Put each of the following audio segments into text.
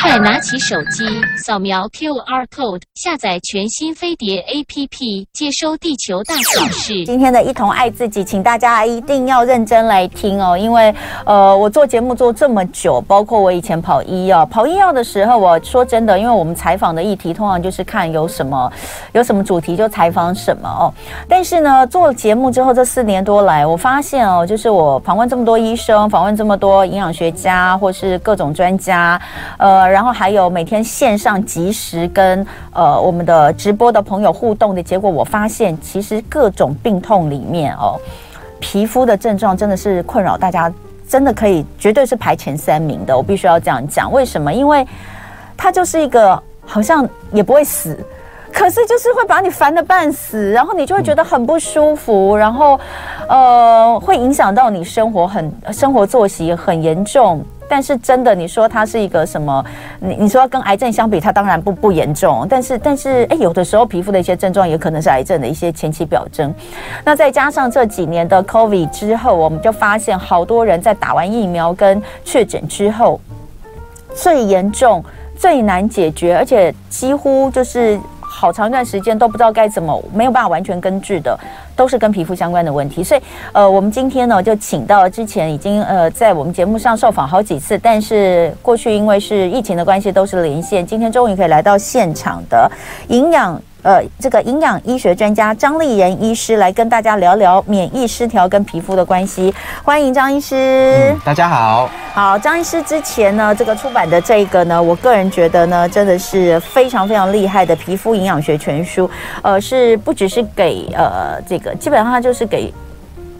快拿起手机，扫描 QR code，下载全新飞碟 APP，接收地球大小事。今天的一同爱自己，请大家一定要认真来听哦，因为呃，我做节目做这么久，包括我以前跑医药，跑医药的时候，我说真的，因为我们采访的议题通常就是看有什么有什么主题就采访什么哦。但是呢，做节目之后这四年多来，我发现哦，就是我访问这么多医生，访问这么多营养学家，或是各种专家，呃。呃然后还有每天线上及时跟呃我们的直播的朋友互动的结果，我发现其实各种病痛里面哦，皮肤的症状真的是困扰大家，真的可以绝对是排前三名的。我必须要这样讲，为什么？因为它就是一个好像也不会死，可是就是会把你烦得半死，然后你就会觉得很不舒服，然后呃会影响到你生活很生活作息很严重。但是真的，你说它是一个什么？你你说跟癌症相比，它当然不不严重。但是但是，哎，有的时候皮肤的一些症状也可能是癌症的一些前期表征。那再加上这几年的 COVID 之后，我们就发现好多人在打完疫苗跟确诊之后，最严重、最难解决，而且几乎就是好长一段时间都不知道该怎么，没有办法完全根治的。都是跟皮肤相关的问题，所以呃，我们今天呢就请到之前已经呃在我们节目上受访好几次，但是过去因为是疫情的关系都是连线，今天终于可以来到现场的营养。呃，这个营养医学专家张丽仁医师来跟大家聊聊免疫失调跟皮肤的关系。欢迎张医师。嗯，大家好。好，张医师之前呢，这个出版的这个呢，我个人觉得呢，真的是非常非常厉害的皮肤营养学全书。呃，是不只是给呃这个，基本上它就是给。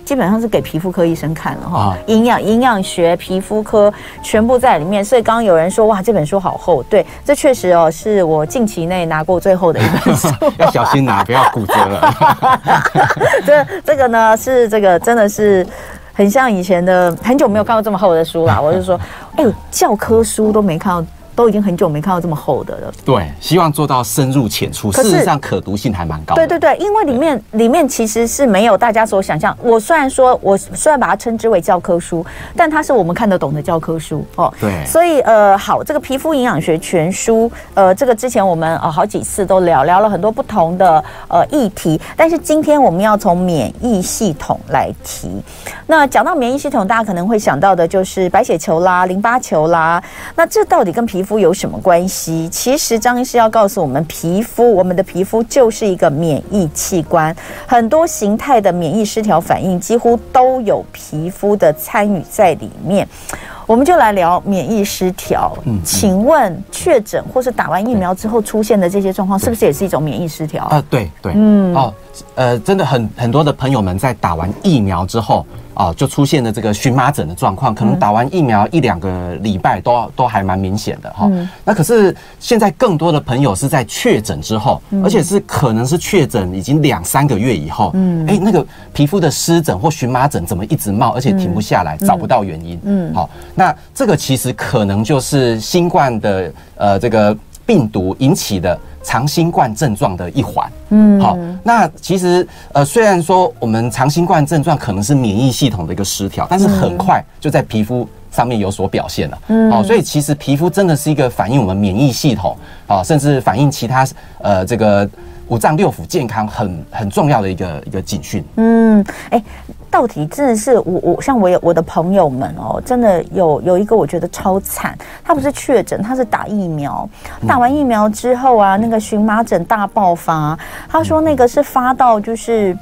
基本上是给皮肤科医生看了哈，营养营养学、皮肤科全部在里面。所以刚刚有人说哇，这本书好厚，对，这确实哦，是我近期内拿过最厚的一本书。要小心拿，不要骨折了。这这个呢是这个真的是很像以前的，很久没有看过这么厚的书啦。我就说，哎呦，教科书都没看到。都已经很久没看到这么厚的了。对，希望做到深入浅出。事实上，可读性还蛮高。对对对，因为里面里面其实是没有大家所想象。我虽然说，我虽然把它称之为教科书，但它是我们看得懂的教科书哦。对。所以呃，好，这个皮肤营养学全书，呃，这个之前我们呃好几次都聊聊了很多不同的呃议题，但是今天我们要从免疫系统来提。那讲到免疫系统，大家可能会想到的就是白血球啦、淋巴球啦。那这到底跟皮肤肤有什么关系？其实张医师要告诉我们，皮肤，我们的皮肤就是一个免疫器官，很多形态的免疫失调反应几乎都有皮肤的参与在里面。我们就来聊免疫失调。嗯，请问确诊或是打完疫苗之后出现的这些状况，是不是也是一种免疫失调？啊，对对，嗯，哦，呃，真的很很多的朋友们在打完疫苗之后。啊，就出现了这个荨麻疹的状况，可能打完疫苗一两个礼拜都都还蛮明显的哈。那可是现在更多的朋友是在确诊之后，而且是可能是确诊已经两三个月以后，嗯，哎，那个皮肤的湿疹或荨麻疹怎么一直冒，而且停不下来，找不到原因。嗯，好，那这个其实可能就是新冠的呃这个病毒引起的。长新冠症状的一环，嗯，好，那其实呃，虽然说我们长新冠症状可能是免疫系统的一个失调，但是很快就在皮肤上面有所表现了，嗯，好，所以其实皮肤真的是一个反映我们免疫系统啊，甚至反映其他呃这个五脏六腑健康很很重要的一个一个警讯，嗯，哎。到底真的是我我像我有我的朋友们哦，真的有有一个我觉得超惨，他不是确诊，他是打疫苗，打完疫苗之后啊，那个荨麻疹大爆发，他说那个是发到就是，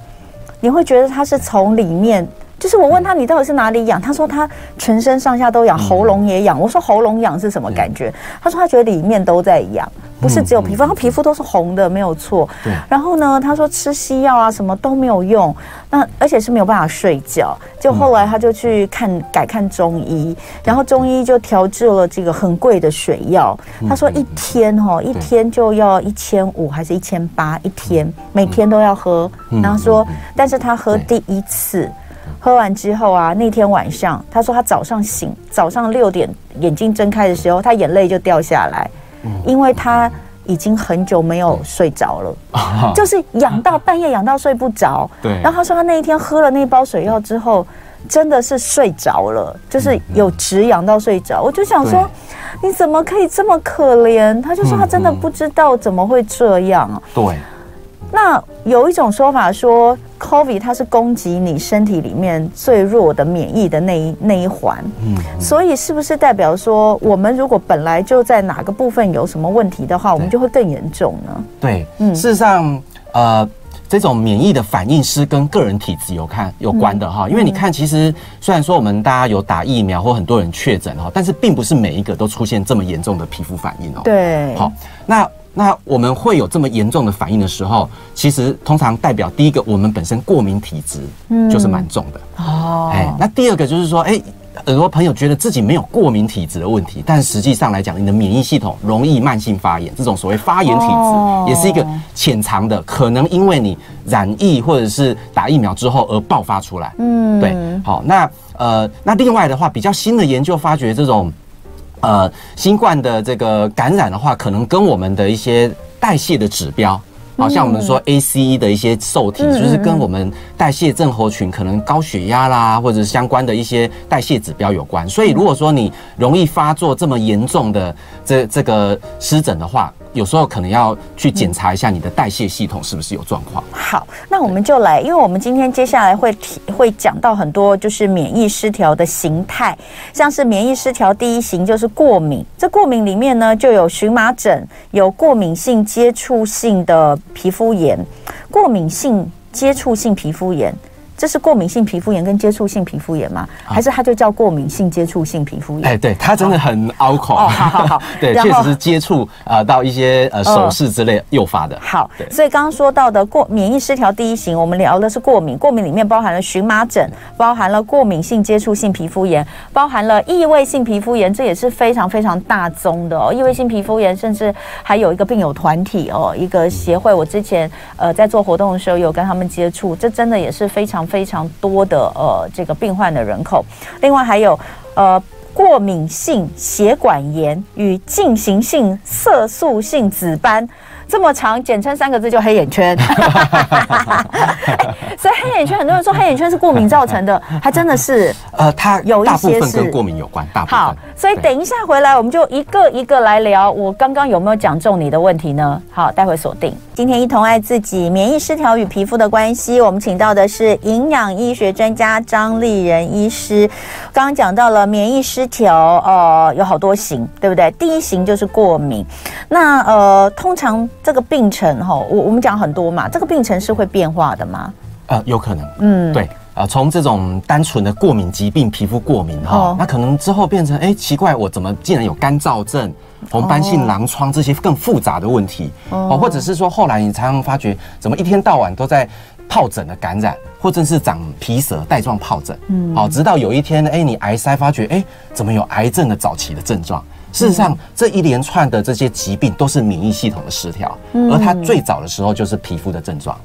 你会觉得他是从里面。就是我问他，你到底是哪里痒？他说他全身上下都痒，喉咙也痒。我说喉咙痒是什么感觉？他说他觉得里面都在痒，不是只有皮肤，他皮肤都是红的，没有错。然后呢，他说吃西药啊什么都没有用，那而且是没有办法睡觉。就后来他就去看改看中医，然后中医就调制了这个很贵的水药。他说一天哦，一天就要一千五还是一千八一天，每天都要喝。然后说，但是他喝第一次。喝完之后啊，那天晚上他说他早上醒，早上六点眼睛睁开的时候，他眼泪就掉下来，因为他已经很久没有睡着了，就是痒到半夜痒到睡不着。对，然后他说他那一天喝了那包水药之后，真的是睡着了，就是有止痒到睡着。我就想说，你怎么可以这么可怜？他就说他真的不知道怎么会这样。对。那有一种说法说，COVID 它是攻击你身体里面最弱的免疫的那一那一环，嗯，所以是不是代表说，我们如果本来就在哪个部分有什么问题的话，我们就会更严重呢？对，嗯，事实上，呃，这种免疫的反应是跟个人体质有看有关的哈，因为你看，其实虽然说我们大家有打疫苗或很多人确诊哈，但是并不是每一个都出现这么严重的皮肤反应哦。对，好，那。那我们会有这么严重的反应的时候，其实通常代表第一个，我们本身过敏体质，嗯，就是蛮重的哦。哎，那第二个就是说，哎，很多朋友觉得自己没有过敏体质的问题，但实际上来讲，你的免疫系统容易慢性发炎，这种所谓发炎体质，也是一个潜藏的，可能因为你染疫或者是打疫苗之后而爆发出来。嗯，对。好，那呃，那另外的话，比较新的研究发觉这种。呃，新冠的这个感染的话，可能跟我们的一些代谢的指标，好像我们说 ACE 的一些受体，就是跟我们代谢症候群可能高血压啦，或者相关的一些代谢指标有关。所以，如果说你容易发作这么严重的这这个湿疹的话，有时候可能要去检查一下你的代谢系统是不是有状况。好，那我们就来，因为我们今天接下来会提会讲到很多就是免疫失调的形态，像是免疫失调第一型就是过敏，这过敏里面呢就有荨麻疹，有过敏性接触性的皮肤炎，过敏性接触性皮肤炎。这是过敏性皮肤炎跟接触性皮肤炎吗？还是它就叫过敏性接触性皮肤炎？哎，对，它真的很拗口。哦，好好好，对，确实是接触啊到一些呃手势之类诱发的。好，所以刚刚说到的过免疫失调第一型，我们聊的是过敏，过敏里面包含了荨麻疹，包含了过敏性接触性皮肤炎，包含了异位性皮肤炎，这也是非常非常大宗的哦。异位性皮肤炎甚至还有一个病友团体哦，一个协会，我之前呃在做活动的时候有跟他们接触，这真的也是非常。非常多的呃，这个病患的人口，另外还有呃，过敏性血管炎与进行性色素性紫斑。这么长，简称三个字就黑眼圈。所以黑眼圈，很多人说黑眼圈是过敏造成的，还真的是。呃，它有一些是跟过敏有关。大部分。好，所以等一下回来，我们就一个一个来聊。我刚刚有没有讲中你的问题呢？好，待会锁定。今天一同爱自己，免疫失调与皮肤的关系，我们请到的是营养医学专家张丽仁医师。刚刚讲到了免疫失调，呃，有好多型，对不对？第一型就是过敏。那呃，通常。这个病程哈，我我们讲很多嘛，这个病程是会变化的吗？呃，有可能，嗯，对，呃，从这种单纯的过敏疾病，皮肤过敏哈，哦、那可能之后变成，哎，奇怪，我怎么竟然有干燥症、红斑性狼疮这些更复杂的问题？哦，或者是说后来你常常发觉，怎么一天到晚都在疱疹的感染，或者是长皮蛇带状疱疹，嗯，好，直到有一天，哎，你癌筛发觉，哎，怎么有癌症的早期的症状？事实上，这一连串的这些疾病都是免疫系统的失调，而它最早的时候就是皮肤的症状。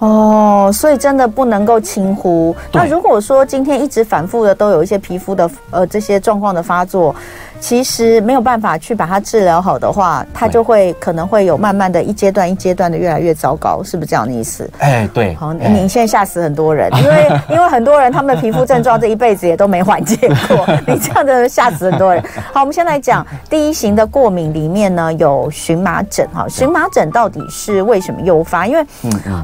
哦，所以真的不能够轻忽。那如果说今天一直反复的都有一些皮肤的呃这些状况的发作。其实没有办法去把它治疗好的话，它就会可能会有慢慢的一阶段一阶段的越来越糟糕，是不是这样的意思？哎，对。好，你现在吓死很多人，因为 因为很多人他们的皮肤症状这一辈子也都没缓解过，你这样的吓死很多人。好，我们先来讲第一型的过敏里面呢，有荨麻疹。哈，荨麻疹到底是为什么诱发？因为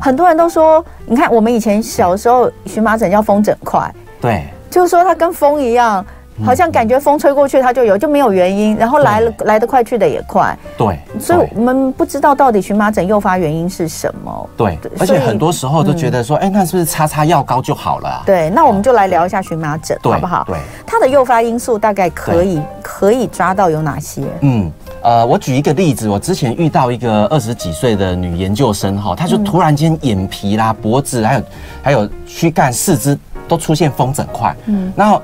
很多人都说，你看我们以前小时候荨麻疹叫风疹块，对，就是说它跟风一样。好像感觉风吹过去它就有，就没有原因，然后来了来得快去得也快。对，所以我们不知道到底荨麻疹诱发原因是什么。对，而且很多时候都觉得说，哎，那是不是擦擦药膏就好了？对，那我们就来聊一下荨麻疹，好不好？对，它的诱发因素大概可以可以抓到有哪些？嗯，呃，我举一个例子，我之前遇到一个二十几岁的女研究生哈，她就突然间眼皮啦、脖子还有还有躯干、四肢都出现风疹块，嗯，然后。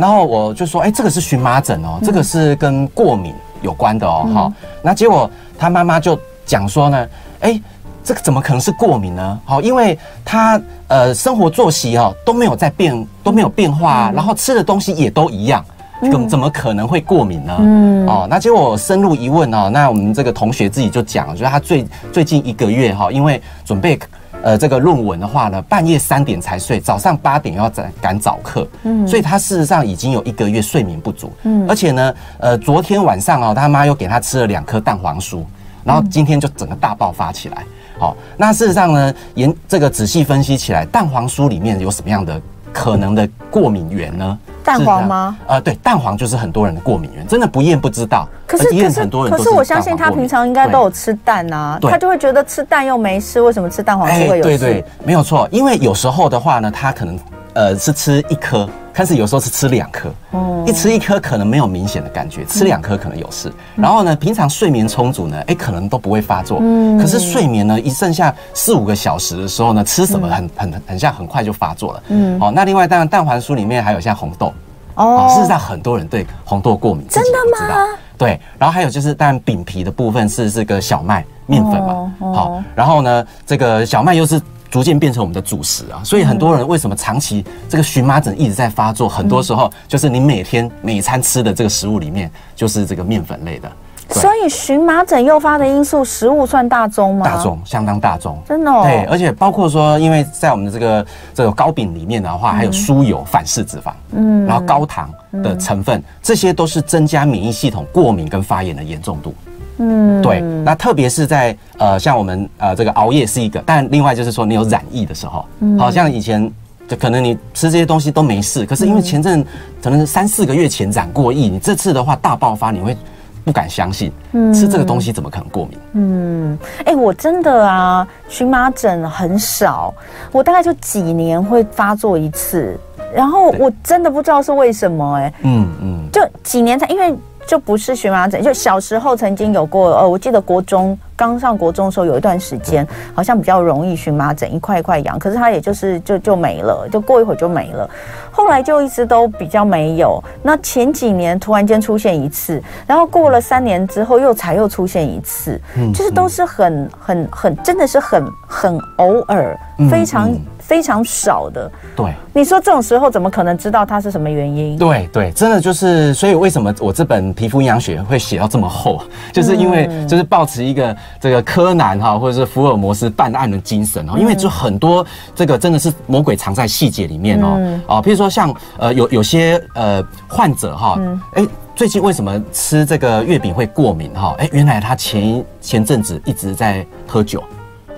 然后我就说，哎，这个是荨麻疹哦，这个是跟过敏有关的哦，哈、嗯。那结果他妈妈就讲说呢，哎，这个怎么可能是过敏呢？好，因为他呃生活作息哦都没有在变，都没有变化，嗯、然后吃的东西也都一样，怎怎么可能会过敏呢？嗯，哦，那结果我深入一问哦，那我们这个同学自己就讲，就是他最最近一个月哈，因为准备。呃这个论文的话呢，半夜三点才睡，早上八点要赶赶早课，嗯，所以他事实上已经有一个月睡眠不足，嗯，而且呢，呃，昨天晚上哦，他妈又给他吃了两颗蛋黄酥，然后今天就整个大爆发起来，好，那事实上呢，研这个仔细分析起来，蛋黄酥里面有什么样的可能的过敏源呢？蛋黄吗？呃，对，蛋黄就是很多人的过敏源，真的不验不知道。可是可是可是我相信他平常应该都有吃蛋啊，他就会觉得吃蛋又没事，为什么吃蛋黄就会有事？对对，没有错，因为有时候的话呢，他可能呃是吃一颗，但是有时候是吃两颗。哦，一吃一颗可能没有明显的感觉，吃两颗可能有事。然后呢，平常睡眠充足呢，哎，可能都不会发作。嗯，可是睡眠呢，一剩下四五个小时的时候呢，吃什么很很很像很快就发作了。嗯，好，那另外当然蛋黄酥里面还有像红豆。哦，事实上很多人对红豆过敏，真的吗？对，然后还有就是，当然饼皮的部分是这个小麦面粉嘛，好，然后呢，这个小麦又是逐渐变成我们的主食啊，所以很多人为什么长期这个荨麻疹一直在发作？很多时候就是你每天每餐吃的这个食物里面就是这个面粉类的。所以荨麻疹诱发的因素，食物算大宗吗？大宗，相当大宗，真的。哦。对，而且包括说，因为在我们的这个这个糕饼里面的话，还有酥油、反式脂肪，嗯，然后高糖的成分，这些都是增加免疫系统过敏跟发炎的严重度。嗯，对。那特别是在呃，像我们呃这个熬夜是一个，但另外就是说你有染疫的时候，好像以前就可能你吃这些东西都没事，可是因为前阵可能是三四个月前染过疫，你这次的话大爆发，你会。不敢相信，吃这个东西怎么可能过敏？嗯，哎、欸，我真的啊，荨麻疹很少，我大概就几年会发作一次，然后我真的不知道是为什么、欸，哎，嗯嗯，就几年才，因为就不是荨麻疹，就小时候曾经有过，呃，我记得国中。刚上国中的时候，有一段时间好像比较容易荨麻疹，一块一块痒，可是它也就是就就没了，就过一会儿就没了。后来就一直都比较没有。那前几年突然间出现一次，然后过了三年之后又才又出现一次，就是都是很很很，真的是很很偶尔，非常非常少的。对，你说这种时候怎么可能知道它是什么原因？对对，真的就是，所以为什么我这本皮肤营养学会写到这么厚，就是因为就是抱持一个。这个柯南哈，或者是福尔摩斯办案的精神哦，因为就很多这个真的是魔鬼藏在细节里面哦哦，譬如说像呃有有些呃患者哈，哎最近为什么吃这个月饼会过敏哈？哎原来他前前阵子一直在喝酒，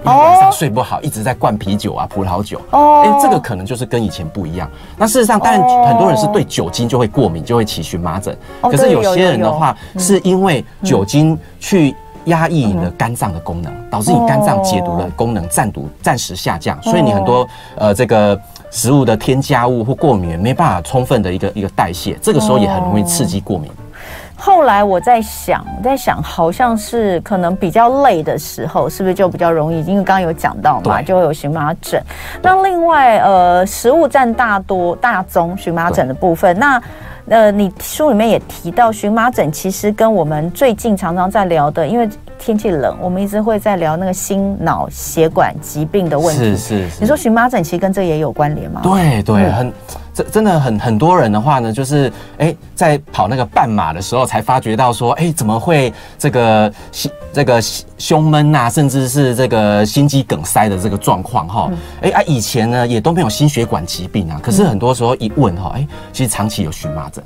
因为晚上睡不好，一直在灌啤酒啊葡萄酒。哦，哎这个可能就是跟以前不一样。那事实上，当然很多人是对酒精就会过敏，就会起荨麻疹，可是有些人的话是因为酒精去。压抑你的肝脏的功能，导致你肝脏解毒的功能暂毒暂时下降，所以你很多呃这个食物的添加物或过敏没办法充分的一个一个代谢，这个时候也很容易刺激过敏。后来我在想，在想，好像是可能比较累的时候，是不是就比较容易？因为刚刚有讲到嘛，就会有荨麻疹。那另外呃，食物占大多大宗荨麻疹的部分，那。呃，你书里面也提到荨麻疹，其实跟我们最近常常在聊的，因为天气冷，我们一直会在聊那个心脑血管疾病的问题。是是是。你说荨麻疹其实跟这也有关联吗？对对，很。这真的很很多人的话呢，就是哎，在跑那个半马的时候，才发觉到说，哎，怎么会这个心这个胸闷啊，甚至是这个心肌梗塞的这个状况哈，哎啊，以前呢也都没有心血管疾病啊，可是很多时候一问哈，哎，其实长期有荨麻疹，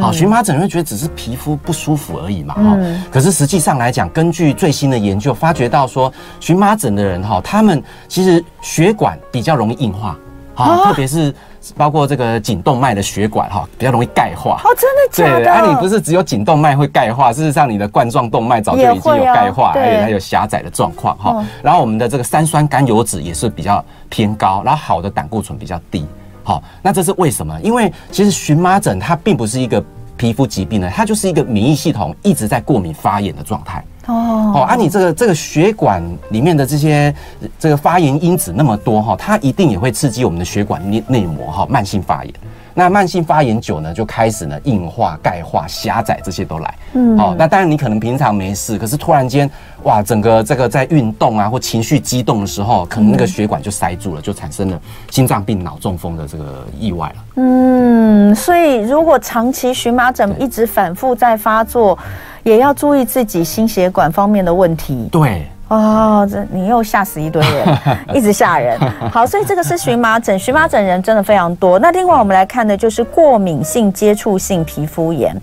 好，荨麻疹会觉得只是皮肤不舒服而已嘛哈，可是实际上来讲，根据最新的研究发觉到说，荨麻疹的人哈，他们其实血管比较容易硬化，啊，特别是。包括这个颈动脉的血管哈，比较容易钙化哦，真的假的？对，啊，你不是只有颈动脉会钙化，事实上你的冠状动脉早就已经有钙化，还有还有狭窄的状况哈。然后我们的这个三酸甘油脂也是比较偏高，然后好的胆固醇比较低。好，那这是为什么？因为其实荨麻疹它并不是一个皮肤疾病呢，它就是一个免疫系统一直在过敏发炎的状态。哦，哦，啊，你这个这个血管里面的这些这个发炎因子那么多哈，它一定也会刺激我们的血管内内膜哈，慢性发炎。那慢性发炎久呢，就开始呢硬化、钙化、狭窄这些都来。嗯，好，那当然你可能平常没事，可是突然间哇，整个这个在运动啊或情绪激动的时候，可能那个血管就塞住了，就产生了心脏病、脑中风的这个意外了。嗯，所以如果长期荨麻疹一直反复在发作，也要注意自己心血管方面的问题。对。哦，这你又吓死一堆人，一直吓人。好，所以这个是荨麻疹，荨麻疹人真的非常多。那另外我们来看的就是过敏性接触性皮肤炎。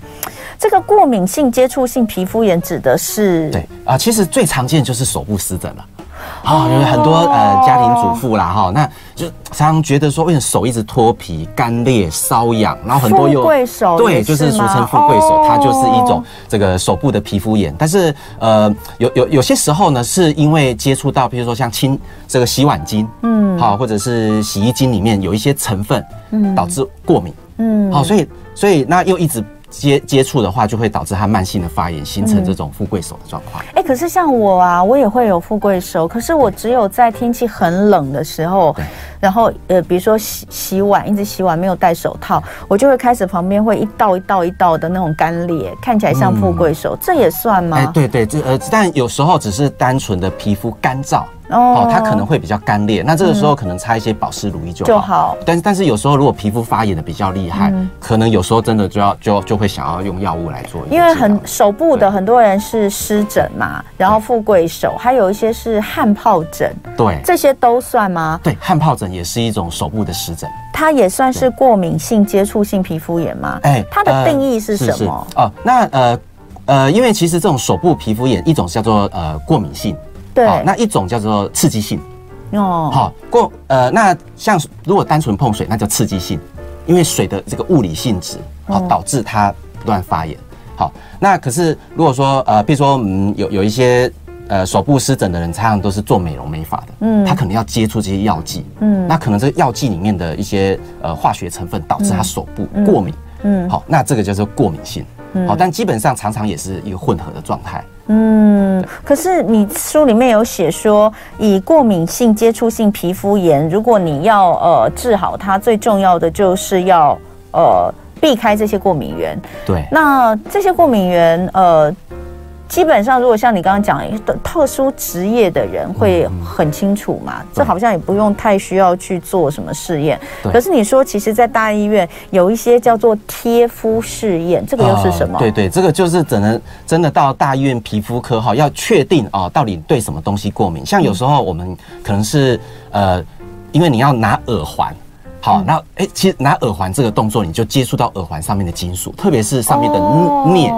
这个过敏性接触性皮肤炎指的是？对啊，其实最常见就是手部湿疹了。啊、哦，有很多呃家庭主妇啦哈，那就常常觉得说，为什么手一直脱皮、干裂、瘙痒，然后很多又富贵手对，就是俗称富贵手，它就是一种这个手部的皮肤炎。但是呃，有有有些时候呢，是因为接触到，比如说像清这个洗碗巾，嗯，好，或者是洗衣精里面有一些成分，嗯，导致过敏，嗯，好，所以所以那又一直。接接触的话，就会导致它慢性的发炎，形成这种富贵手的状况。哎、嗯欸，可是像我啊，我也会有富贵手，可是我只有在天气很冷的时候，然后呃，比如说洗洗碗，一直洗碗没有戴手套，我就会开始旁边会一道一道一道的那种干裂，看起来像富贵手，嗯、这也算吗？哎、欸，对对，这呃，但有时候只是单纯的皮肤干燥。哦，它可能会比较干裂，那这个时候可能擦一些保湿乳液就好。就好。但是但是有时候如果皮肤发炎的比较厉害，可能有时候真的就要就就会想要用药物来做。因为很手部的很多人是湿疹嘛，然后富贵手，还有一些是汗疱疹。对，这些都算吗？对，汗疱疹也是一种手部的湿疹。它也算是过敏性接触性皮肤炎吗？哎，它的定义是什么？哦，那呃呃，因为其实这种手部皮肤炎，一种叫做呃过敏性。对，那一种叫做刺激性，哦，好过呃，那像如果单纯碰水，那叫刺激性，因为水的这个物理性质，好导致它不断发炎。好，那可是如果说呃，比如说嗯，有有一些呃手部湿疹的人，常常都是做美容美发的，嗯，他可能要接触这些药剂，嗯，那可能这个药剂里面的一些呃化学成分导致他手部过敏，嗯，好，那这个叫做过敏性，好，但基本上常常也是一个混合的状态。嗯，可是你书里面有写说，以过敏性接触性皮肤炎，如果你要呃治好它，最重要的就是要呃避开这些过敏源。对，那这些过敏源呃。基本上，如果像你刚刚讲的特殊职业的人会很清楚嘛，这好像也不用太需要去做什么试验。可是你说，其实，在大医院有一些叫做贴肤试验，这个又是什么？对对，这个就是只能真的到大医院皮肤科哈，要确定啊，到底对什么东西过敏。像有时候我们可能是呃，因为你要拿耳环，好，那哎，其实拿耳环这个动作，你就接触到耳环上面的金属，特别是上面的镍。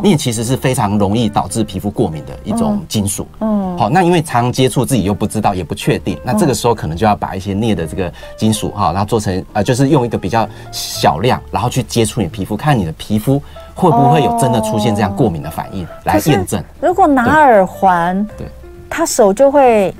镍其实是非常容易导致皮肤过敏的一种金属。嗯，好，那因为常接触自己又不知道也不确定，那这个时候可能就要把一些镍的这个金属哈，然后做成呃，就是用一个比较小量，然后去接触你皮肤，看你的皮肤会不会有真的出现这样过敏的反应来验证。如果拿耳环，对，他手就会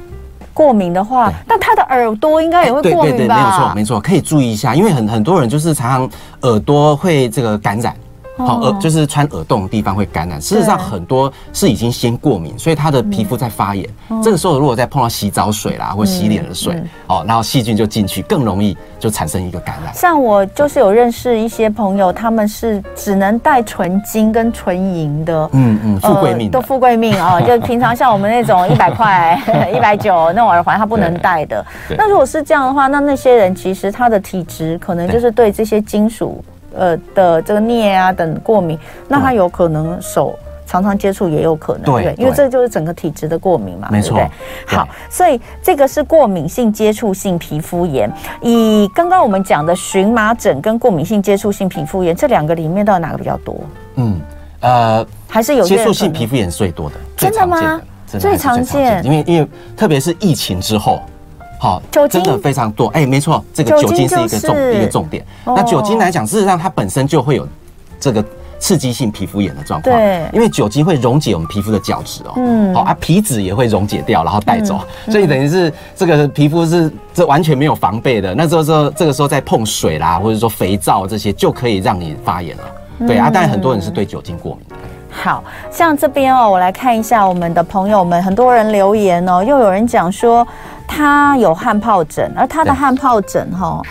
过敏的话，那他的耳朵应该也会过敏吧？对对对，没有错，没错，可以注意一下，因为很很多人就是常常耳朵会这个感染。好，耳就是穿耳洞的地方会感染。事实上，很多是已经先过敏，所以他的皮肤在发炎。这个时候，如果再碰到洗澡水啦，或洗脸的水，哦，然后细菌就进去，更容易就产生一个感染。像我就是有认识一些朋友，他们是只能戴纯金跟纯银的，嗯嗯，富贵命都富贵命啊。就平常像我们那种一百块、一百九那种耳环，他不能戴的。那如果是这样的话，那那些人其实他的体质可能就是对这些金属。呃的这个镍啊等过敏，那他有可能手常常接触也有可能，对，因为这就是整个体质的过敏嘛，没错？好，所以这个是过敏性接触性皮肤炎。以刚刚我们讲的荨麻疹跟过敏性接触性皮肤炎这两个里面，到底哪个比较多？嗯，呃，还是有接触性皮肤炎最多的，真的吗？最常见，因为因为特别是疫情之后。好，酒精真的非常多。哎、欸，没错，这个酒精是一个重、就是、一个重点。那酒精来讲，事实上它本身就会有这个刺激性皮肤炎的状况。对，因为酒精会溶解我们皮肤的角质哦。嗯。好啊，皮脂也会溶解掉，然后带走，嗯、所以等于是这个皮肤是这完全没有防备的。那这个时候，这个时候再碰水啦，或者说肥皂这些，就可以让你发炎了。对啊，当然很多人是对酒精过敏的。好像这边哦，我来看一下我们的朋友们，很多人留言哦，又有人讲说他有汗疱疹，而他的汗疱疹哈，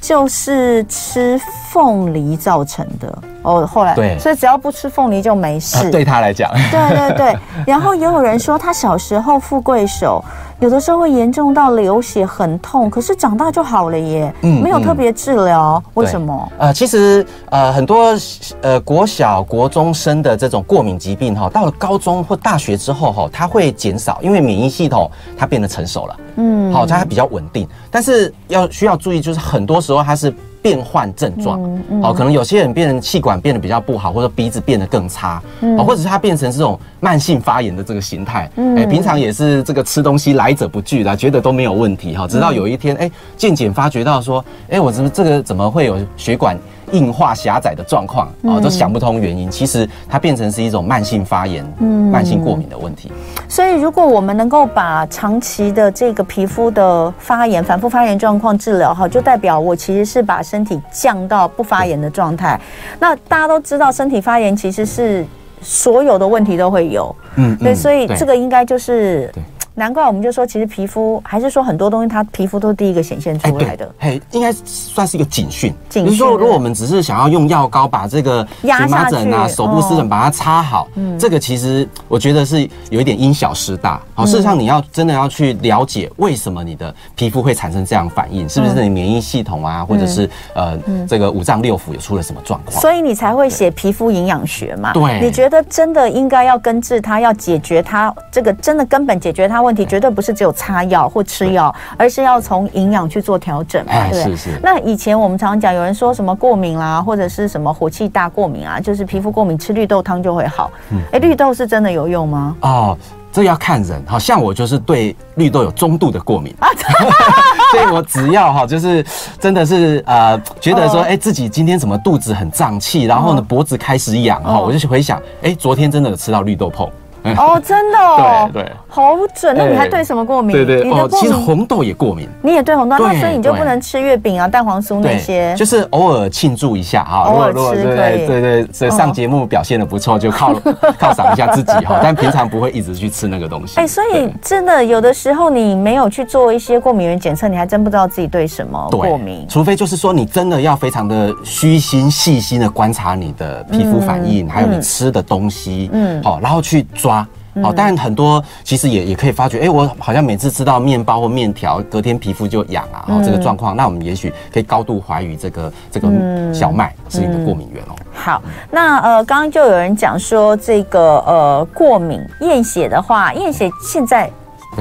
就是吃凤梨造成的哦，后来对，所以只要不吃凤梨就没事。啊、对他来讲，对对对。然后也有人说，他小时候富贵手，有的时候会严重到流血，很痛，可是长大就好了耶。嗯，没有特别治疗，为什么？呃，其实呃很多呃国小国中生的这种过敏疾病哈，到了高中或大学之后哈，它会减少，因为免疫系统它变得成熟了。嗯，好，它还比较稳定，但是要需要注意，就是很多时候它是。变换症状，好、嗯。嗯，可能有些人变成气管变得比较不好，或者鼻子变得更差，嗯，或者是他变成这种慢性发炎的这个形态，嗯，哎，平常也是这个吃东西来者不拒的，觉得都没有问题哈，直到有一天，哎，渐渐发觉到说，哎，我怎么这个怎么会有血管硬化狭窄的状况啊，都想不通原因。其实它变成是一种慢性发炎、嗯，慢性过敏的问题。所以，如果我们能够把长期的这个皮肤的发炎、反复发炎状况治疗好，就代表我其实是把身体降到不发炎的状态。那大家都知道，身体发炎其实是所有的问题都会有。嗯，对，所以这个应该就是。难怪我们就说，其实皮肤还是说很多东西，它皮肤都是第一个显现出来的。嘿，应该算是一个警讯。警讯。比如说，如果我们只是想要用药膏把这个荨麻疹啊、手部湿疹把它擦好，这个其实我觉得是有一点因小失大。好，事实上你要真的要去了解为什么你的皮肤会产生这样反应，是不是你免疫系统啊，或者是呃这个五脏六腑有出了什么状况？所以你才会写皮肤营养学嘛。对。你觉得真的应该要根治它，要解决它，这个真的根本解决它。问题绝对不是只有擦药或吃药，而是要从营养去做调整嘛。对，是是。那以前我们常常讲，有人说什么过敏啦，或者是什么火气大过敏啊，就是皮肤过敏，吃绿豆汤就会好。嗯，哎，绿豆是真的有用吗？哦，这要看人。好像我就是对绿豆有中度的过敏，所以我只要哈，就是真的是呃，觉得说，哎，自己今天怎么肚子很胀气，然后呢脖子开始痒哈，我就回想，哎，昨天真的有吃到绿豆椪。哦，真的哦，对对，好准。那你还对什么过敏？对对，你的，其实红豆也过敏。你也对红豆，那所以你就不能吃月饼啊、蛋黄酥那些。就是偶尔庆祝一下哈，偶尔吃可以。对对，所以上节目表现的不错，就犒犒 赏一下自己哈。但平常不会一直去吃那个东西。哎，所以真的有的时候你没有去做一些过敏原检测，你还真不知道自己对什么过敏。除非就是说你真的要非常的虚心细心的观察你的皮肤反应，还有你吃的东西，嗯，好，然后去抓。好，但很多其实也也可以发觉，哎、欸，我好像每次吃到面包或面条，隔天皮肤就痒啊，然后这个状况，那我们也许可以高度怀疑这个这个小麦是你的过敏源哦。好，那呃，刚刚就有人讲说这个呃过敏验血的话，验血现在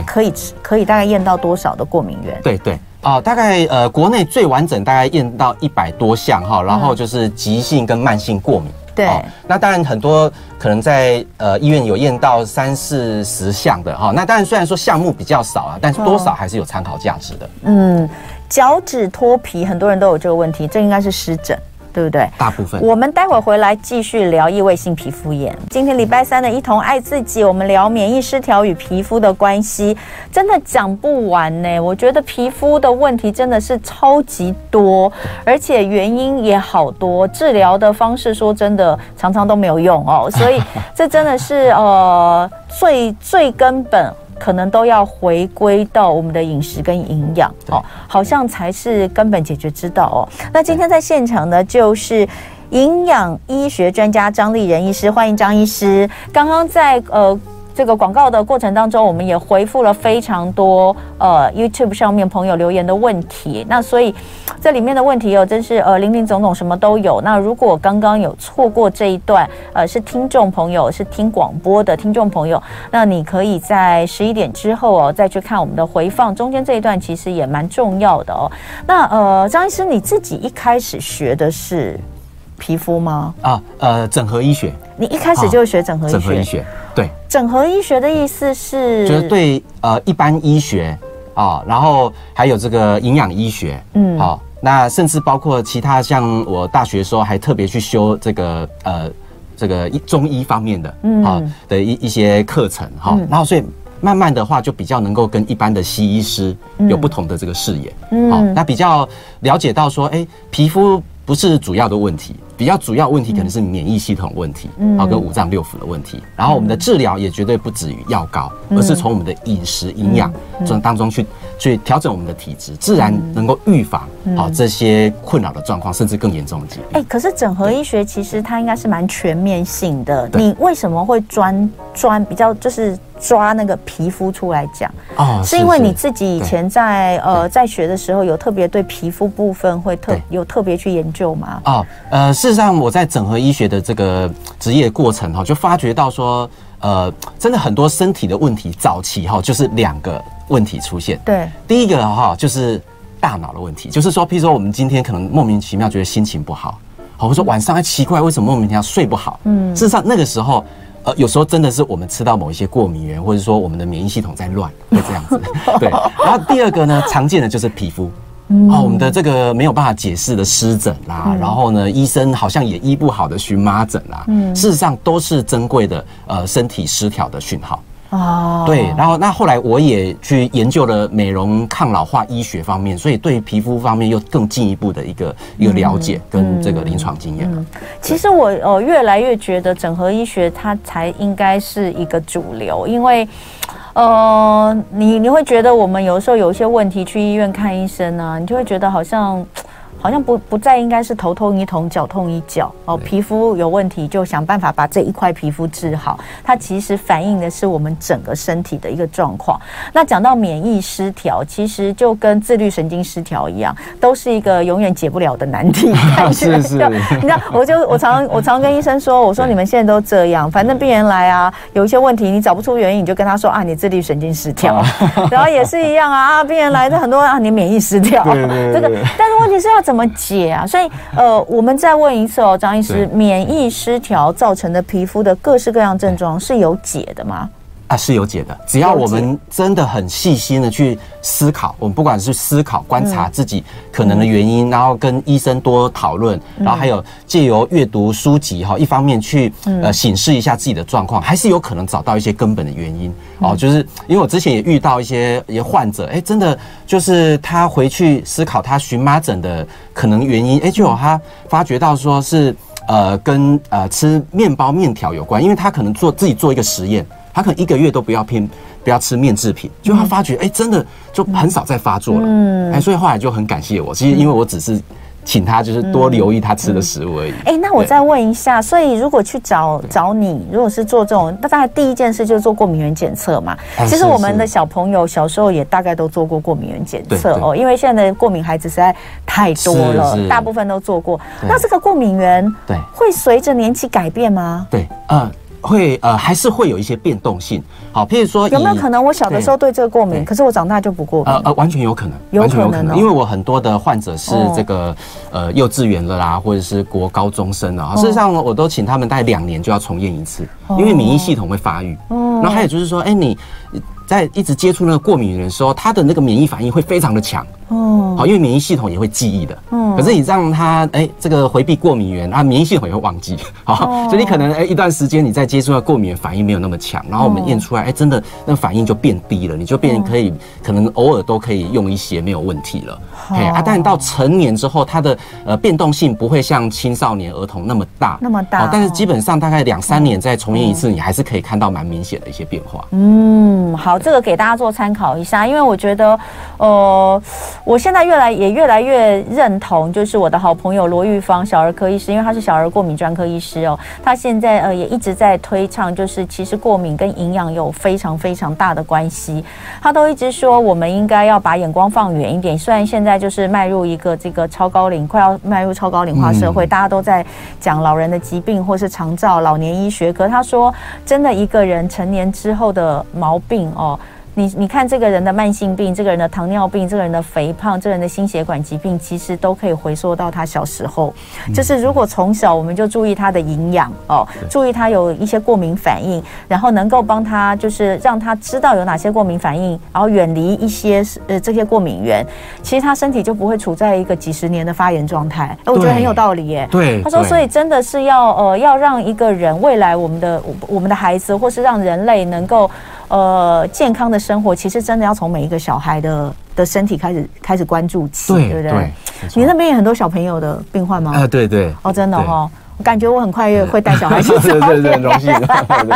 可以吃可以大概验到多少的过敏源？对对。啊、呃，大概呃国内最完整大概验到一百多项哈，然后就是急性跟慢性过敏。对、哦，那当然很多可能在呃医院有验到三四十项的哈、哦，那当然虽然说项目比较少啊，但是多少还是有参考价值的。嗯，脚趾脱皮，很多人都有这个问题，这应该是湿疹。对不对？大部分。我们待会儿回来继续聊异位性皮肤炎。今天礼拜三的一同爱自己，我们聊免疫失调与皮肤的关系，真的讲不完呢。我觉得皮肤的问题真的是超级多，而且原因也好多，治疗的方式说真的常常都没有用哦。所以这真的是呃最最根本。可能都要回归到我们的饮食跟营养哦，好像才是根本解决之道哦。那今天在现场呢，就是营养医学专家张丽仁医师，欢迎张医师。刚刚在呃。这个广告的过程当中，我们也回复了非常多呃 YouTube 上面朋友留言的问题。那所以这里面的问题哦，真是呃林林总总，什么都有。那如果刚刚有错过这一段，呃，是听众朋友，是听广播的听众朋友，那你可以在十一点之后哦再去看我们的回放。中间这一段其实也蛮重要的哦。那呃，张医师你自己一开始学的是皮肤吗？啊，呃，整合医学。你一开始就学整合医学？整合医学，对。整合医学的意思是，就是对呃一般医学啊，然后还有这个营养医学，嗯，好，那甚至包括其他像我大学的时候还特别去修这个呃这个中医方面的，嗯，好的一一些课程哈，然后所以慢慢的话就比较能够跟一般的西医师有不同的这个视野，嗯，好，那比较了解到说，哎，皮肤。不是主要的问题，比较主要问题可能是免疫系统问题，嗯，好，跟五脏六腑的问题。然后我们的治疗也绝对不止于药膏，而是从我们的饮食营养中当中去去调整我们的体质，自然能够预防好这些困扰的状况，甚至更严重的疾病。哎，可是整合医学其实它应该是蛮全面性的。你为什么会专专比较就是抓那个皮肤出来讲？哦，是因为你自己以前在呃在学的时候有特别对皮肤部分会特有特别去研究吗？哦，呃，事实上我在整合医学的这个职业过程哈，就发觉到说。呃，真的很多身体的问题，早期哈就是两个问题出现。对，第一个哈就是大脑的问题，就是说，譬如说我们今天可能莫名其妙觉得心情不好，好，或者说晚上还奇怪为什么莫名其妙睡不好。嗯，事实上那个时候，呃，有时候真的是我们吃到某一些过敏原，或者说我们的免疫系统在乱，会这样子。对，然后第二个呢，常见的就是皮肤。哦，我们的这个没有办法解释的湿疹啦，嗯、然后呢，医生好像也医不好的荨麻疹啦，嗯，事实上都是珍贵的呃身体失调的讯号。哦，对，然后那后来我也去研究了美容抗老化医学方面，所以对皮肤方面又更进一步的一个一个了解跟这个临床经验了。嗯嗯、其实我呃越来越觉得整合医学它才应该是一个主流，因为。呃，你你会觉得我们有时候有一些问题去医院看医生呢、啊，你就会觉得好像。好像不不再应该是头痛医头，脚痛医脚哦，皮肤有问题就想办法把这一块皮肤治好。它其实反映的是我们整个身体的一个状况。那讲到免疫失调，其实就跟自律神经失调一样，都是一个永远解不了的难题。是是，你知道，我就我常我常跟医生说，我说你们现在都这样，反正病人来啊，有一些问题你找不出原因，你就跟他说啊，你自律神经失调。然后也是一样啊，啊，病人来的很多啊，你免疫失调。这个，但是问题是要怎么？怎么解啊？所以，呃，我们再问一次哦，张医师，免疫失调造成的皮肤的各式各样症状是有解的吗？啊，是有解的，只要我们真的很细心的去思考，我们不管是思考、观察自己可能的原因，然后跟医生多讨论，然后还有借由阅读书籍哈，一方面去呃审视一下自己的状况，还是有可能找到一些根本的原因哦。就是因为我之前也遇到一些一些患者，哎，真的就是他回去思考他荨麻疹的可能原因，哎，就有他发觉到说是呃跟呃吃面包面条有关，因为他可能做自己做一个实验。他可能一个月都不要偏不要吃面制品，就他发觉哎、欸，真的就很少再发作了，嗯，哎，所以后来就很感谢我。其实因为我只是请他就是多留意他吃的食物而已。哎、欸，那我再问一下，所以如果去找找你，如果是做这种，那大概第一件事就是做过敏原检测嘛。其实我们的小朋友小时候也大概都做过过敏原检测哦，因为现在的过敏孩子实在太多了，大部分都做过。那这个过敏原对会随着年纪改变吗？对，嗯。会呃，还是会有一些变动性。好，譬如说，有没有可能我小的时候对这个过敏，可是我长大就不过敏？呃呃，完全有可能，完全有可能，因为我很多的患者是这个呃幼稚园了啦，或者是国高中生啊。事实上，我都请他们大概两年就要重验一次，因为免疫系统会发育。然后还有就是说，哎，你在一直接触那个过敏原的时候，他的那个免疫反应会非常的强。哦，好，因为免疫系统也会记忆的。嗯，可是你让他哎，这个回避过敏源啊，免疫系统也会忘记。好，所以你可能哎一段时间你再接触到过敏原反应没有那么强，然后我们验出来哎，真的那反应就变低了，你就变可以可能偶尔都可以用一些没有问题了。哎啊，但到成年之后，它的呃变动性不会像青少年儿童那么大，那么大。但是基本上大概两三年再重验一次，你还是可以看到蛮明显的一些变化。嗯，好，这个给大家做参考一下，因为我觉得呃。我现在越来也越来越认同，就是我的好朋友罗玉芳小儿科医师，因为他是小儿过敏专科医师哦。他现在呃也一直在推倡，就是其实过敏跟营养有非常非常大的关系。他都一直说我们应该要把眼光放远一点。虽然现在就是迈入一个这个超高龄，快要迈入超高龄化社会，大家都在讲老人的疾病或是长照、老年医学。可他说，真的一个人成年之后的毛病哦。你你看这个人的慢性病，这个人的糖尿病，这个人的肥胖，这个人的心血管疾病，其实都可以回溯到他小时候。就是如果从小我们就注意他的营养哦，注意他有一些过敏反应，然后能够帮他就是让他知道有哪些过敏反应，然后远离一些呃这些过敏源，其实他身体就不会处在一个几十年的发炎状态。我觉得很有道理耶。对，他说，所以真的是要呃要让一个人未来我们的我们的孩子，或是让人类能够。呃，健康的生活其实真的要从每一个小孩的的身体开始开始关注起，对，对不对？对，你那边有很多小朋友的病患吗？啊，对对。哦，真的哈、哦。感觉我很快乐，会带小孩去 对对对，荣幸。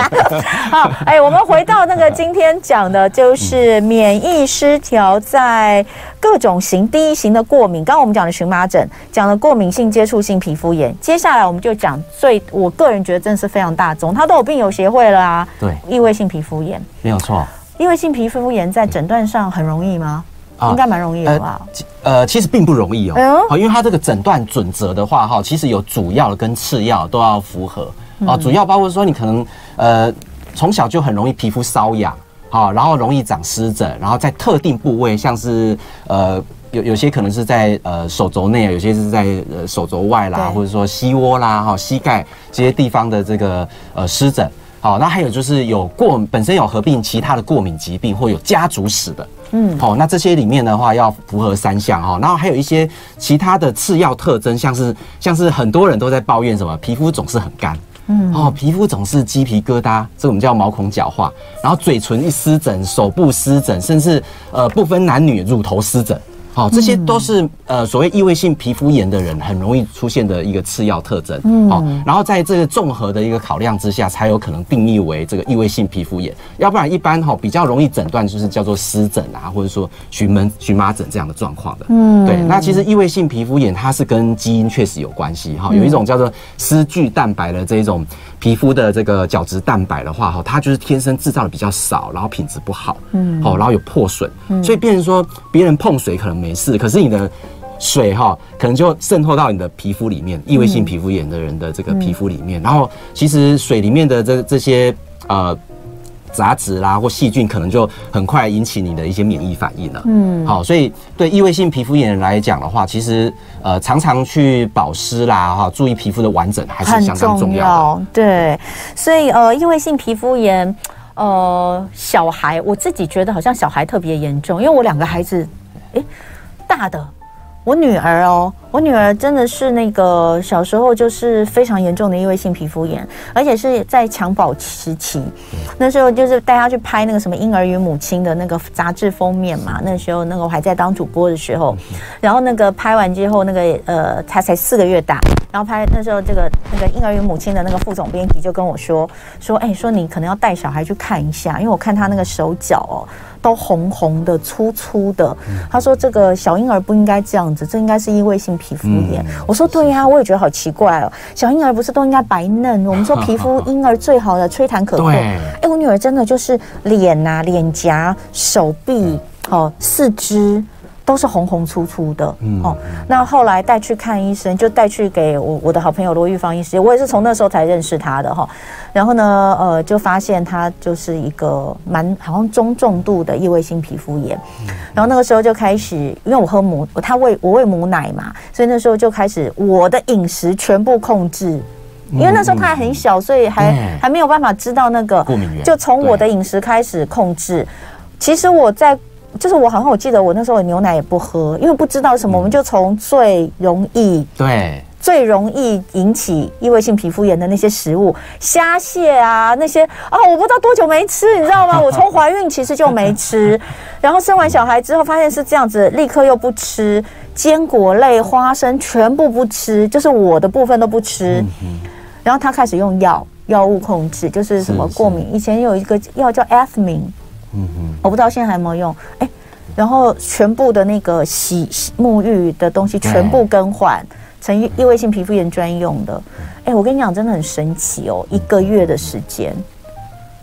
好，哎，我们回到那个今天讲的，就是免疫失调在各种型，第一型的过敏。刚刚我们讲的荨麻疹，讲的过敏性接触性皮肤炎。接下来我们就讲最，我个人觉得真的是非常大众，它都有病友协会了啊。对，异位性皮肤炎没有错。异位性皮肤炎在诊断上很容易吗？应该蛮容易的吧？呃，其实并不容易哦。好，因为它这个诊断准则的话，哈，其实有主要的跟次要都要符合啊。主要包括说你可能呃从小就很容易皮肤瘙痒，好，然后容易长湿疹，然后在特定部位，像是呃有有些可能是在呃手肘内，有些是在呃手肘外啦，或者说膝窝啦、哈膝盖这些地方的这个呃湿疹。好，那还有就是有过本身有合并其他的过敏疾病或有家族史的。嗯，好，那这些里面的话要符合三项哈，然后还有一些其他的次要特征，像是像是很多人都在抱怨什么，皮肤总是很干，嗯，哦，皮肤总是鸡皮疙瘩，这我们叫毛孔角化，然后嘴唇一湿疹，手部湿疹，甚至呃不分男女乳头湿疹。好，这些都是呃所谓异位性皮肤炎的人很容易出现的一个次要特征。嗯，好，然后在这个综合的一个考量之下，才有可能定义为这个异位性皮肤炎。要不然一般哈比较容易诊断就是叫做湿疹啊，或者说荨麻荨麻疹这样的状况的。嗯，对。那其实异位性皮肤炎它是跟基因确实有关系哈，有一种叫做丝聚蛋白的这一种。皮肤的这个角质蛋白的话，哈，它就是天生制造的比较少，然后品质不好，嗯，好，然后有破损，嗯，所以变成说别人碰水可能没事，可是你的水哈，可能就渗透到你的皮肤里面，异位性皮肤炎的人的这个皮肤里面，然后其实水里面的这这些呃。杂质啦或细菌可能就很快引起你的一些免疫反应了。嗯，好，所以对异位性皮肤炎来讲的话，其实呃常常去保湿啦哈，注意皮肤的完整还是相当重要的。对，所以呃异位性皮肤炎呃小孩我自己觉得好像小孩特别严重，因为我两个孩子，诶，大的。我女儿哦，我女儿真的是那个小时候就是非常严重的异位性皮肤炎，而且是在襁褓时期。那时候就是带她去拍那个什么《婴儿与母亲》的那个杂志封面嘛。那时候那个我还在当主播的时候，然后那个拍完之后，那个呃，她才四个月大。然后拍那时候这个那个《婴儿与母亲》的那个副总编辑就跟我说说，哎，说你可能要带小孩去看一下，因为我看他那个手脚哦。都红红的、粗粗的。他说：“这个小婴儿不应该这样子，这应该是异位性皮肤炎。嗯”我说：“对呀、啊，我也觉得好奇怪哦。小婴儿不是都应该白嫩？我们说皮肤婴儿最好的吹弹可破。哎，我女儿真的就是脸呐、啊、脸颊、手臂、哦四肢。”都是红红粗粗的，嗯哦，那后来带去看医生，就带去给我我的好朋友罗玉芳医师，我也是从那时候才认识他的哈。然后呢，呃，就发现他就是一个蛮好像中重度的异位性皮肤炎。然后那个时候就开始，因为我喝母，他喂我喂母奶嘛，所以那时候就开始我的饮食全部控制，因为那时候他还很小，所以还还没有办法知道那个过敏原，就从我的饮食开始控制。其实我在。就是我好像我记得我那时候牛奶也不喝，因为不知道什么，我们就从最容易对最容易引起异位性皮肤炎的那些食物，虾蟹啊那些啊，我不知道多久没吃，你知道吗？我从怀孕其实就没吃，然后生完小孩之后发现是这样子，立刻又不吃坚果类、花生，全部不吃，就是我的部分都不吃。然后他开始用药药物控制，就是什么过敏，以前有一个药叫 Athmin。嗯嗯，我不知道现在还有没有用，哎、欸，然后全部的那个洗沐浴的东西全部更换成异位性皮肤炎专用的，哎、欸，我跟你讲真的很神奇哦，一个月的时间，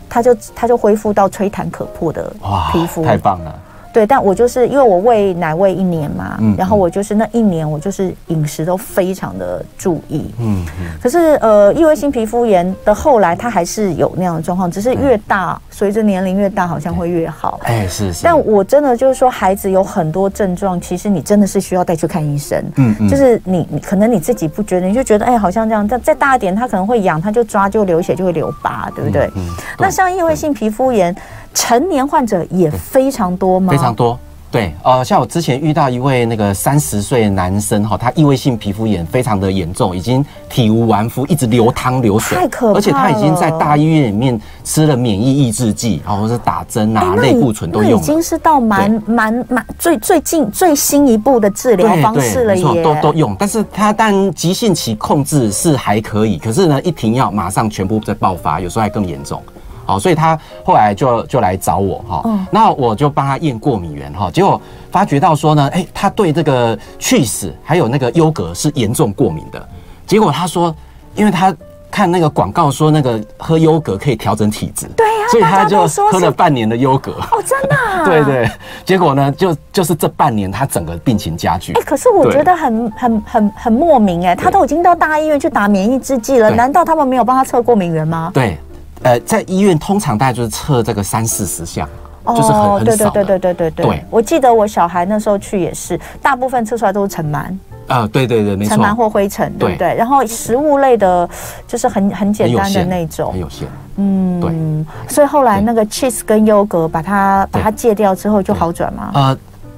他就他就恢复到吹弹可破的皮肤，太棒了。对，但我就是因为我喂奶喂一年嘛，嗯，然后我就是那一年我就是饮食都非常的注意，嗯，可是呃，异位性皮肤炎的后来它还是有那样的状况，只是越大，随着年龄越大好像会越好，哎，是是。但我真的就是说，孩子有很多症状，其实你真的是需要带去看医生，嗯嗯，就是你你可能你自己不觉得，你就觉得哎，好像这样，但再大一点，他可能会痒，他就抓就流血就会留疤，对不对？嗯，那像异位性皮肤炎。成年患者也非常多吗？非常多，对，呃，像我之前遇到一位那个三十岁的男生哈，他异位性皮肤炎非常的严重，已经体无完肤，一直流汤流水，太可怕了。而且他已经在大医院里面吃了免疫抑制剂，然后是打针啊，类固醇都用了，已经是到蛮蛮蛮最最近最新一步的治疗方式了耶，没错，都都用。但是他但急性期控制是还可以，可是呢，一停药马上全部在爆发，有时候还更严重。好，所以他后来就就来找我哈，嗯、那我就帮他验过敏源哈，结果发觉到说呢，哎、欸，他对这个 cheese 还有那个优格是严重过敏的。结果他说，因为他看那个广告说那个喝优格可以调整体质，对呀、啊，所以他就喝了半年的优格。哦，真的、啊？对，对对。结果呢，就就是这半年他整个病情加剧。哎、欸，可是我觉得很很很很莫名哎、欸，他都已经到大医院去打免疫制剂了，对难道他们没有帮他测过敏源吗？对。呃，在医院通常大概就是测这个三四十项，就是很很少的。对对对对对对对。我记得我小孩那时候去也是，大部分测出来都是尘螨。啊，对对对，没错。尘螨或灰尘，对不对？然后食物类的，就是很很简单的那种，很有限。嗯，对。所以后来那个 cheese 跟优格，把它把它戒掉之后就好转吗？呃。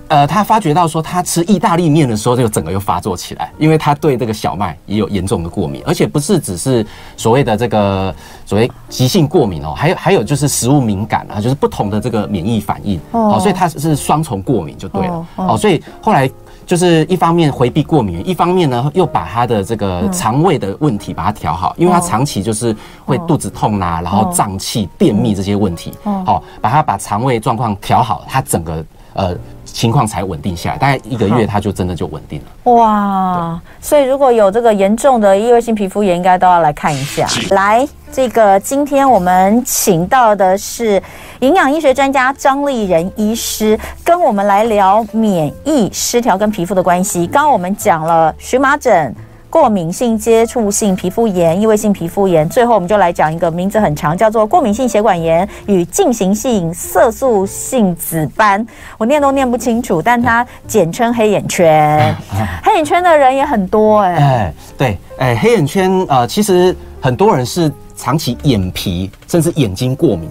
呃，他发觉到说，他吃意大利面的时候，就整个又发作起来，因为他对这个小麦也有严重的过敏，而且不是只是所谓的这个所谓急性过敏哦，还有还有就是食物敏感啊，就是不同的这个免疫反应哦，所以他是双重过敏就对了哦，所以后来就是一方面回避过敏，一方面呢又把他的这个肠胃的问题把它调好，因为他长期就是会肚子痛啦，然后胀气、便秘这些问题，好，把他把肠胃状况调好，他整个呃。情况才稳定下来，大概一个月，它就真的就稳定了。哇，所以如果有这个严重的异位性皮肤炎，应该都要来看一下。来，这个今天我们请到的是营养医学专家张立仁医师，跟我们来聊免疫失调跟皮肤的关系。刚刚我们讲了荨麻疹。过敏性接触性皮肤炎、异位性皮肤炎，最后我们就来讲一个名字很长，叫做过敏性血管炎与进行性色素性紫斑。我念都念不清楚，但它简称黑眼圈。黑眼圈的人也很多哎、欸。哎，对，哎，黑眼圈呃，其实很多人是长期眼皮甚至眼睛过敏，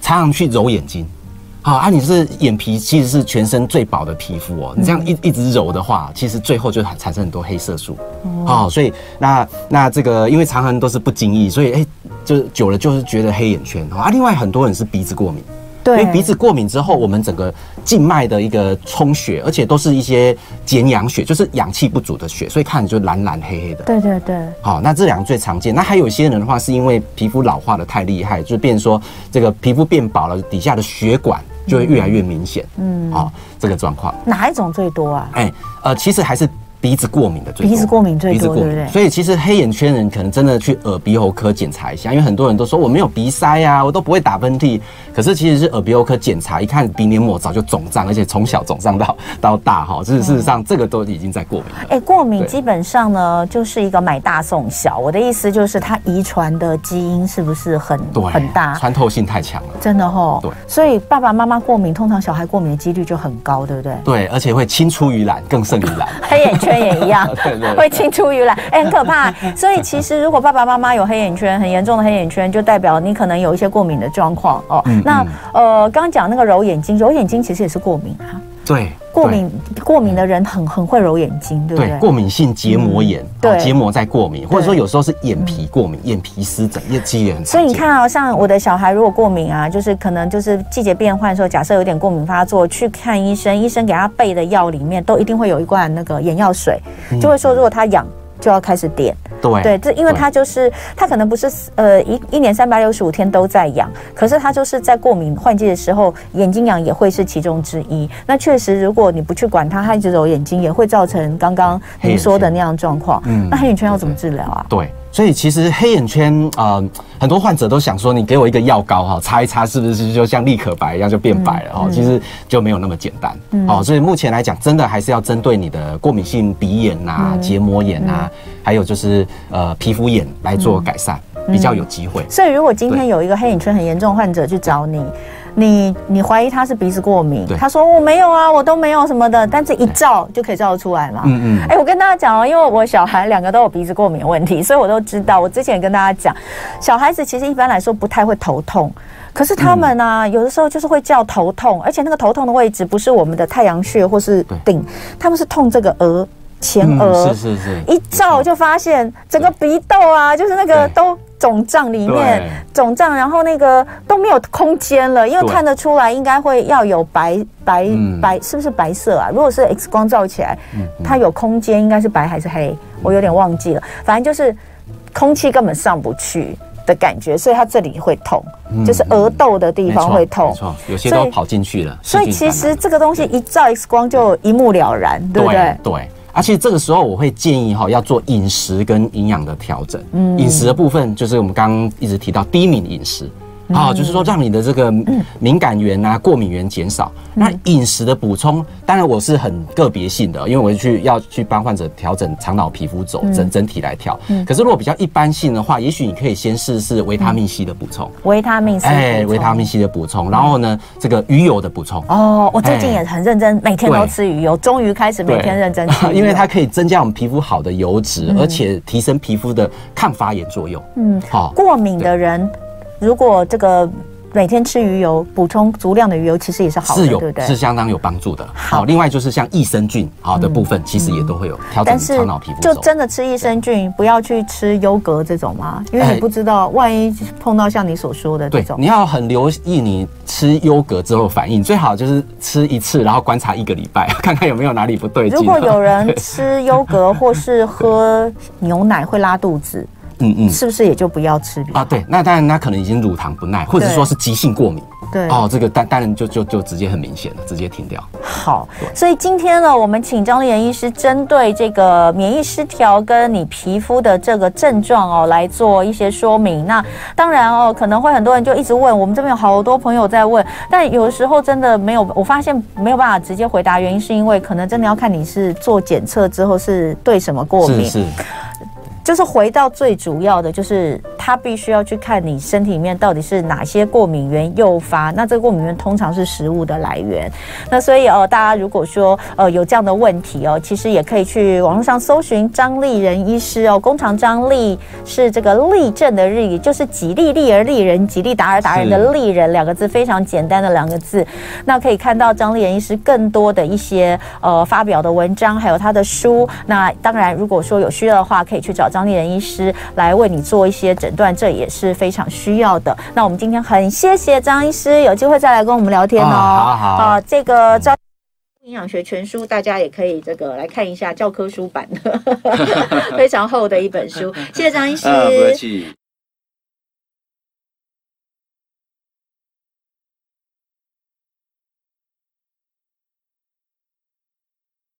常常去揉眼睛。好啊，你是眼皮其实是全身最薄的皮肤哦，你这样一一直揉的话，其实最后就产生很多黑色素。哦，所以那那这个因为常常都是不经意，所以哎，就是久了就是觉得黑眼圈啊。另外很多人是鼻子过敏。对，因为鼻子过敏之后，我们整个静脉的一个充血，而且都是一些减氧血，就是氧气不足的血，所以看着就蓝蓝黑黑的。对对对。好，那这两个最常见。那还有一些人的话，是因为皮肤老化的太厉害，就变成说这个皮肤变薄了，底下的血管就会越来越明显。嗯，啊，这个状况。哪一种最多啊？哎，呃，其实还是。鼻子过敏的最多，鼻子过敏最多，对不对？所以其实黑眼圈人可能真的去耳鼻喉科检查一下，因为很多人都说我没有鼻塞啊，我都不会打喷嚏。可是其实是耳鼻喉科检查一看，鼻黏膜早就肿胀，而且从小肿胀到到大哈。这是事实上这个都已经在过敏。哎，过敏基本上呢就是一个买大送小。我的意思就是它遗传的基因是不是很很大？穿透性太强了，真的哈。对，所以爸爸妈妈过敏，通常小孩过敏的几率就很高，对不对？对，而且会青出于蓝，更胜于蓝。黑眼圈也一样，对对对，会青出于蓝，哎，很可怕。所以其实如果爸爸妈妈有黑眼圈，很严重的黑眼圈，就代表你可能有一些过敏的状况哦。嗯、那呃，刚刚讲那个揉眼睛，揉眼睛其实也是过敏啊。对。过敏过敏的人很很会揉眼睛，对不对？对，过敏性结膜炎，对，结膜在过敏，或者说有时候是眼皮过敏，眼皮湿疹，也其实也很。所以你看啊，像我的小孩如果过敏啊，就是可能就是季节变换的时候，假设有点过敏发作，去看医生，医生给他备的药里面都一定会有一罐那个眼药水，就会说如果他痒就要开始点。对对，这因为它就是它可能不是呃一一年三百六十五天都在痒，可是它就是在过敏换季的时候眼睛痒也会是其中之一。那确实，如果你不去管它，它一直揉眼睛，也会造成刚刚您说的那样状况。嗯，那黑眼圈要怎么治疗啊？对。所以其实黑眼圈，呃，很多患者都想说，你给我一个药膏哈，擦一擦是不是就像立可白一样就变白了哈？嗯嗯、其实就没有那么简单。嗯、哦，所以目前来讲，真的还是要针对你的过敏性鼻炎呐、啊、结膜炎呐、还有就是呃皮肤炎来做改善，嗯、比较有机会。所以如果今天有一个黑眼圈很严重的患者去找你。你你怀疑他是鼻子过敏，他说我没有啊，我都没有什么的，但是一照就可以照得出来嘛。嗯嗯，哎，我跟大家讲哦，因为我小孩两个都有鼻子过敏问题，所以我都知道。我之前也跟大家讲，小孩子其实一般来说不太会头痛，可是他们呢、啊，有的时候就是会叫头痛，而且那个头痛的位置不是我们的太阳穴或是顶，他们是痛这个额前额、嗯，是是是，一照就发现整个鼻窦啊，就是那个都。肿胀里面肿胀，然后那个都没有空间了，因为看得出来应该会要有白白、嗯、白，是不是白色啊？如果是 X 光照起来，它有空间，应该是白还是黑？我有点忘记了，反正就是空气根本上不去的感觉，所以它这里会痛，嗯、就是额窦的地方会痛，没错，有些都跑进去了。所以其实这个东西一照 X 光就一目了然，对不对？对。对而且这个时候，我会建议哈，要做饮食跟营养的调整。嗯，饮食的部分就是我们刚刚一直提到低敏饮食。啊、哦，就是说让你的这个敏感源啊、过敏源减少。那饮食的补充，当然我是很个别性的，因为我去要去帮患者调整肠脑皮肤走整整体来调。可是如果比较一般性的话，也许你可以先试试维他命 C 的补充。维他命 C，哎，维他命 C 的补充，然后呢，这个鱼油的补充。哦，我最近也很认真，每天都吃鱼油，终于开始每天认真吃。因为它可以增加我们皮肤好的油脂，而且提升皮肤的抗发炎作用。嗯，好，过敏的人如果这个。每天吃鱼油，补充足量的鱼油，其实也是好的，是有对不对？是相当有帮助的。好，另外就是像益生菌好的部分，其实也都会有调整头脑皮肤。就真的吃益生菌，不要去吃优格这种吗？因为你不知道，万一碰到像你所说的这种，你要很留意你吃优格之后反应，最好就是吃一次，然后观察一个礼拜，看看有没有哪里不对劲。如果有人 吃优格或是喝牛奶会拉肚子。嗯嗯，是不是也就不要吃啊？对，那当然，那可能已经乳糖不耐，或者说是急性过敏。对哦，这个当当然就就就直接很明显了，直接停掉。好，所以今天呢，我们请张丽妍医师针对这个免疫失调跟你皮肤的这个症状哦，来做一些说明。那当然哦，可能会很多人就一直问，我们这边有好多朋友在问，但有时候真的没有，我发现没有办法直接回答，原因是因为可能真的要看你是做检测之后是对什么过敏。是是。就是回到最主要的，就是他必须要去看你身体里面到底是哪些过敏源诱发。那这个过敏源通常是食物的来源。那所以呃，大家如果说呃有这样的问题哦，其实也可以去网络上搜寻张立仁医师哦。弓长张立是这个立正的日语，就是吉利利而利人，吉利达而达人的利人两个字，非常简单的两个字。那可以看到张立仁医师更多的一些呃发表的文章，还有他的书。那当然，如果说有需要的话，可以去找。张立仁医师来为你做一些诊断，这也是非常需要的。那我们今天很谢谢张医师，有机会再来跟我们聊天哦。好好。啊，这个张营养学全书大家也可以这个来看一下教科书版的，非常厚的一本书。谢谢张医师。